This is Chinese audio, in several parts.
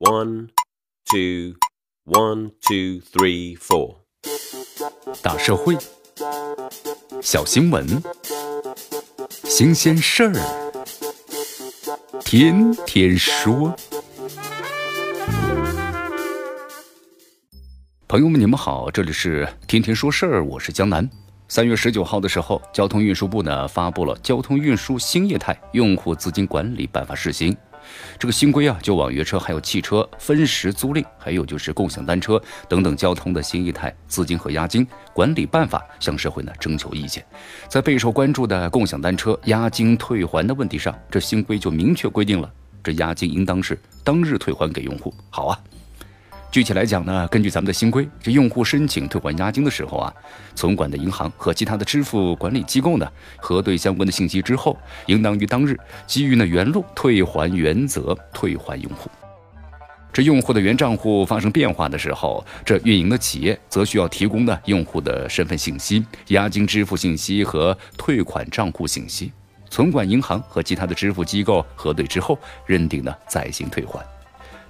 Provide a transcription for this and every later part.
One, two, one, two, three, four。大社会，小新闻，新鲜事儿，天天说。朋友们，你们好，这里是天天说事儿，我是江南。三月十九号的时候，交通运输部呢发布了《交通运输新业态用户资金管理办法（试行）》。这个新规啊，就网约车、还有汽车分时租赁，还有就是共享单车等等交通的新一态资金和押金管理办法，向社会呢征求意见。在备受关注的共享单车押金退还的问题上，这新规就明确规定了，这押金应当是当日退还给用户。好啊。具体来讲呢，根据咱们的新规，这用户申请退还押金的时候啊，存管的银行和其他的支付管理机构呢，核对相关的信息之后，应当于当日基于呢原路退还原则退还用户。这用户的原账户发生变化的时候，这运营的企业则需要提供呢用户的身份信息、押金支付信息和退款账户信息，存管银行和其他的支付机构核对之后，认定呢再行退还。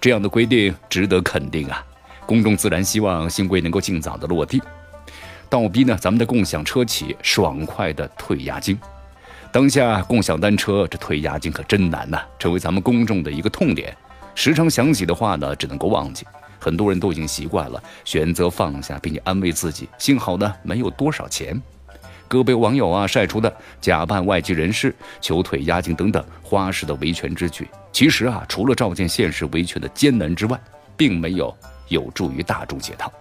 这样的规定值得肯定啊！公众自然希望新规能够尽早的落地，倒逼呢咱们的共享车企爽快的退押金。当下共享单车这退押金可真难呐，成为咱们公众的一个痛点。时常想起的话呢，只能够忘记。很多人都已经习惯了，选择放下，并且安慰自己，幸好呢没有多少钱。个别网友啊晒出的假扮外籍人士求退押金等等花式的维权之举，其实啊，除了照见现实维权的艰难之外，并没有有助于大众解套。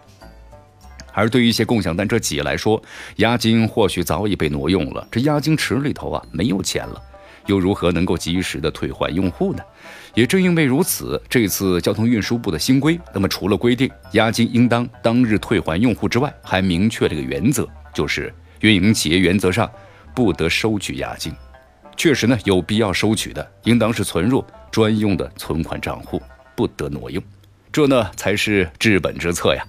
而对于一些共享单车企业来说，押金或许早已被挪用了，这押金池里头啊没有钱了，又如何能够及时的退还用户呢？也正因为如此，这次交通运输部的新规，那么除了规定押金应当当日退还用户之外，还明确了一个原则，就是。运营企业原则上不得收取押金，确实呢有必要收取的，应当是存入专用的存款账户，不得挪用，这呢才是治本之策呀。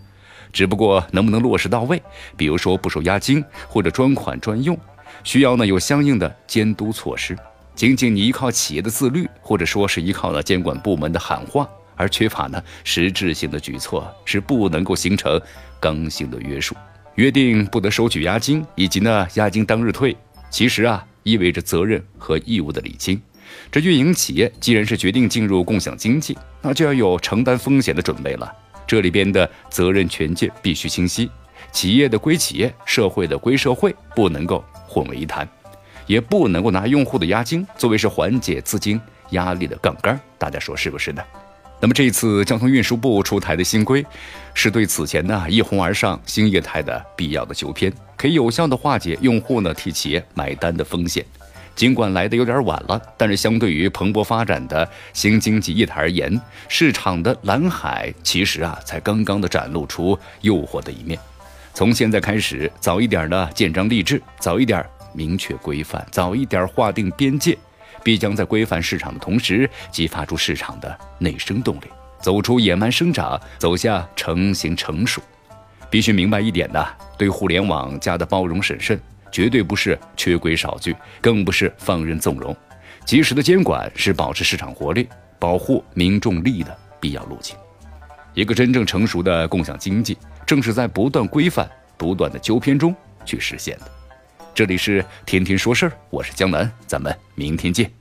只不过能不能落实到位，比如说不收押金或者专款专用，需要呢有相应的监督措施。仅仅你依靠企业的自律，或者说是依靠了监管部门的喊话，而缺乏呢实质性的举措，是不能够形成刚性的约束。约定不得收取押金，以及呢押金当日退，其实啊意味着责任和义务的理清。这运营企业既然是决定进入共享经济，那就要有承担风险的准备了。这里边的责任权界必须清晰，企业的归企业，社会的归社会，不能够混为一谈，也不能够拿用户的押金作为是缓解资金压力的杠杆。大家说是不是呢？那么这一次交通运输部出台的新规，是对此前呢一哄而上新业态的必要的纠偏，可以有效的化解用户呢替企业买单的风险。尽管来的有点晚了，但是相对于蓬勃发展的新经济业态而言，市场的蓝海其实啊才刚刚的展露出诱惑的一面。从现在开始，早一点呢建章立制，早一点明确规范，早一点划定边界。必将在规范市场的同时，激发出市场的内生动力，走出野蛮生长，走向成型成熟。必须明白一点的，对互联网加的包容审慎，绝对不是缺规少矩，更不是放任纵容。及时的监管是保持市场活力、保护民众利益的必要路径。一个真正成熟的共享经济，正是在不断规范、不断的纠偏中去实现的。这里是天天说事儿，我是江南，咱们明天见。